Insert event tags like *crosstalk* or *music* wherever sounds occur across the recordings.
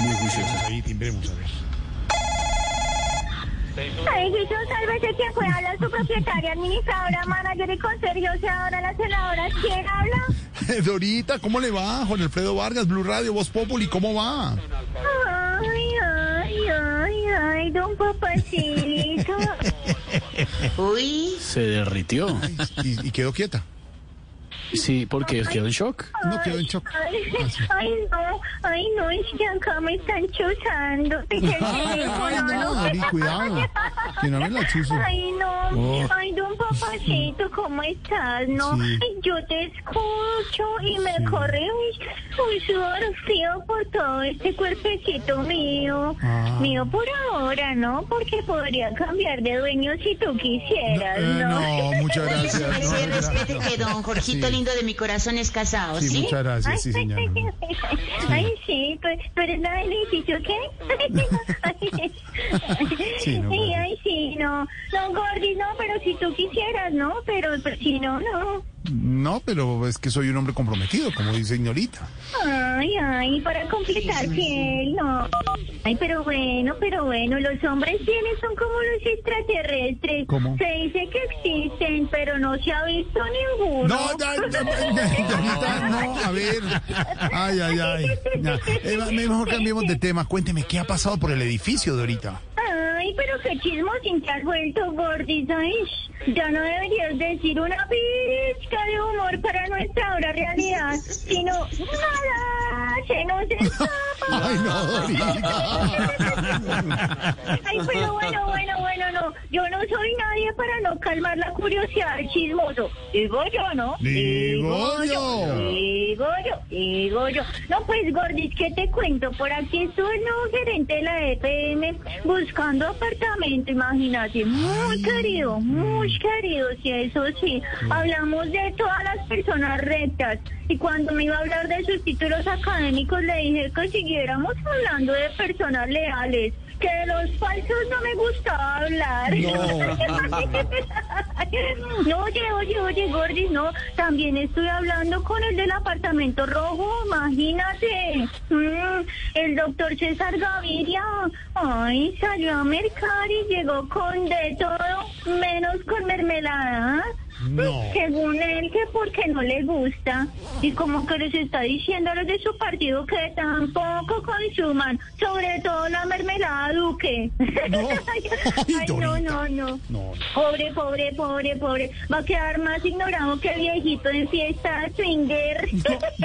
muy juiciosa. Ahí timbremos, a ver. Ay, Jesús, sálvese quien pueda hablar su propietaria, administradora, manager y conserje, o sea, ahora la senadora, ¿quién habla? *laughs* Dorita, ¿cómo le va? Juan Alfredo Vargas, Blue Radio, Voz Populi, ¿cómo va? Ay, ay, ay, ay, don papacito. *laughs* Uy, Se derritió. Y, y quedó quieta. Sí, porque quedó en shock. No quedó en shock. Ay, ay, no, ay, no, es que acá me están chuzando. Ay, no, Dori, cuidado. Que no me la chuzo. Ay, no, Oh. ay, don papacito, ¿cómo estás? No, Sí. Ay, yo te escucho y me corre un, un sudor frío por todo este cuerpecito mío. Ah. Mío por ahora, ¿no? Porque podría cambiar de dueño si tú quisieras, Eh, ¿no? no, muchas *laughs* gracias. no, gracias. que don Jorgito Sí. Lindo de mi corazón es casado, Sí, ¿sí? muchas gracias, sí, señora. Ay, sí, pues, ¿tú eres la del edificio qué? *laughs* Sí, no, no. No, Gordy, no, pero si tú quisieras, ¿no? Pero, pero si no, no. No, pero es que soy un hombre comprometido, como dice señorita. Ay, ay, para completar piel, no. Ay, pero bueno, pero bueno, los hombres tienen son como los extraterrestres. ¿Cómo? Se dice que existen, pero no se ha visto ninguno. No, ya, ya, ya, Dorita, no, a ver. Ay, ay, ay. Mejor cambiemos de tema. Cuénteme, ¿qué ha pasado por el edificio, Dorita? Pero qué chismosín te has vuelto, Gordis. Ay, ya no deberías decir una pizca de humor para nuestra hora realidad, sino nada, se nos escapa. Ay, no, Dorita. Ay, pero bueno, bueno, bueno, no. Yo no soy nadie para no calmar la curiosidad del chismoso. Digo yo, ¿no? Digo yo. Digo yo, digo yo. No, pues, Gordis, ¿qué te cuento? Por aquí estuvo el nuevo gerente de la EPM buscando apartamento, imagínate. Muy querido, muy querido, sí, eso sí. Hablamos de todas las personas rectas. Y cuando me iba a hablar de sus títulos académicos, le dije que siguiéramos hablando de personas leales. Que de los falsos no me gustaba hablar. No, *laughs* oye, oye, oye, Gordis, no. También estoy hablando con el del apartamento rojo, imagínate. Mm, el doctor César Gaviria. Ay, salió a mercar y llegó con de todo, menos con mermelada. No. Según él, que porque no le gusta. Y como que les está diciendo a los de su partido que tampoco consuman, sobre todo la mermelada Duque. No. *laughs* Ay, Ay, no, no, no. No, no. Pobre, pobre, pobre, pobre. Va a quedar más ignorado que viejito en fiesta swinger.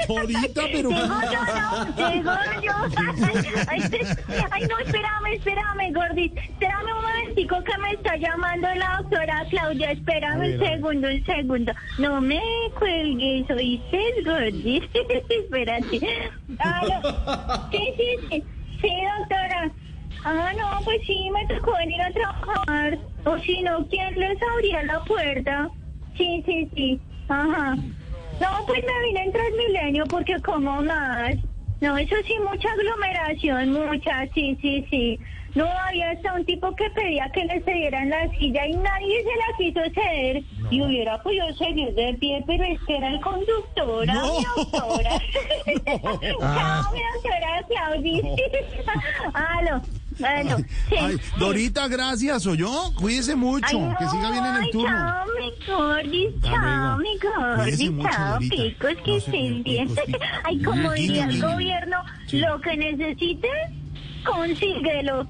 Dorita, *laughs* pero... Digo yo, no, digo yo. *laughs* Ay, no, espérame, espérame, Gordis. Espérame un momentico que me está llamando la doctora Claudia. Espérame un a segundo, un segundo. No me cuelgues, oíste, Gordis. *laughs* Espérate. Aló. Sí, sí, sí. Sí, doctora. Ah, no, pues sí, me tocó venir a trabajar. O si no, ¿quién les abría la puerta? Sí, sí, sí. Ajá. No, pues me vine en Transmilenio porque como más. No, eso sí, mucha aglomeración, mucha, sí, sí, sí. No, había hasta un tipo que pedía que le cedieran la silla y nadie se la quiso ceder. Y hubiera podido seguir de pie, pero es que era el conductor, No. mi doctora. *laughs* *laughs* Chao, mi doctora Claudia. Aló, aló. Sí, Ay. Dorita, gracias, ¿o yo? Cuídese mucho, Ay, no, que siga bien en el turno. Chao, mi Hasta chao, mi mucho, chao, picos, que No se estén bien. picos. Ay, como diría el gobierno, Sí. lo que necesites, consíguelo.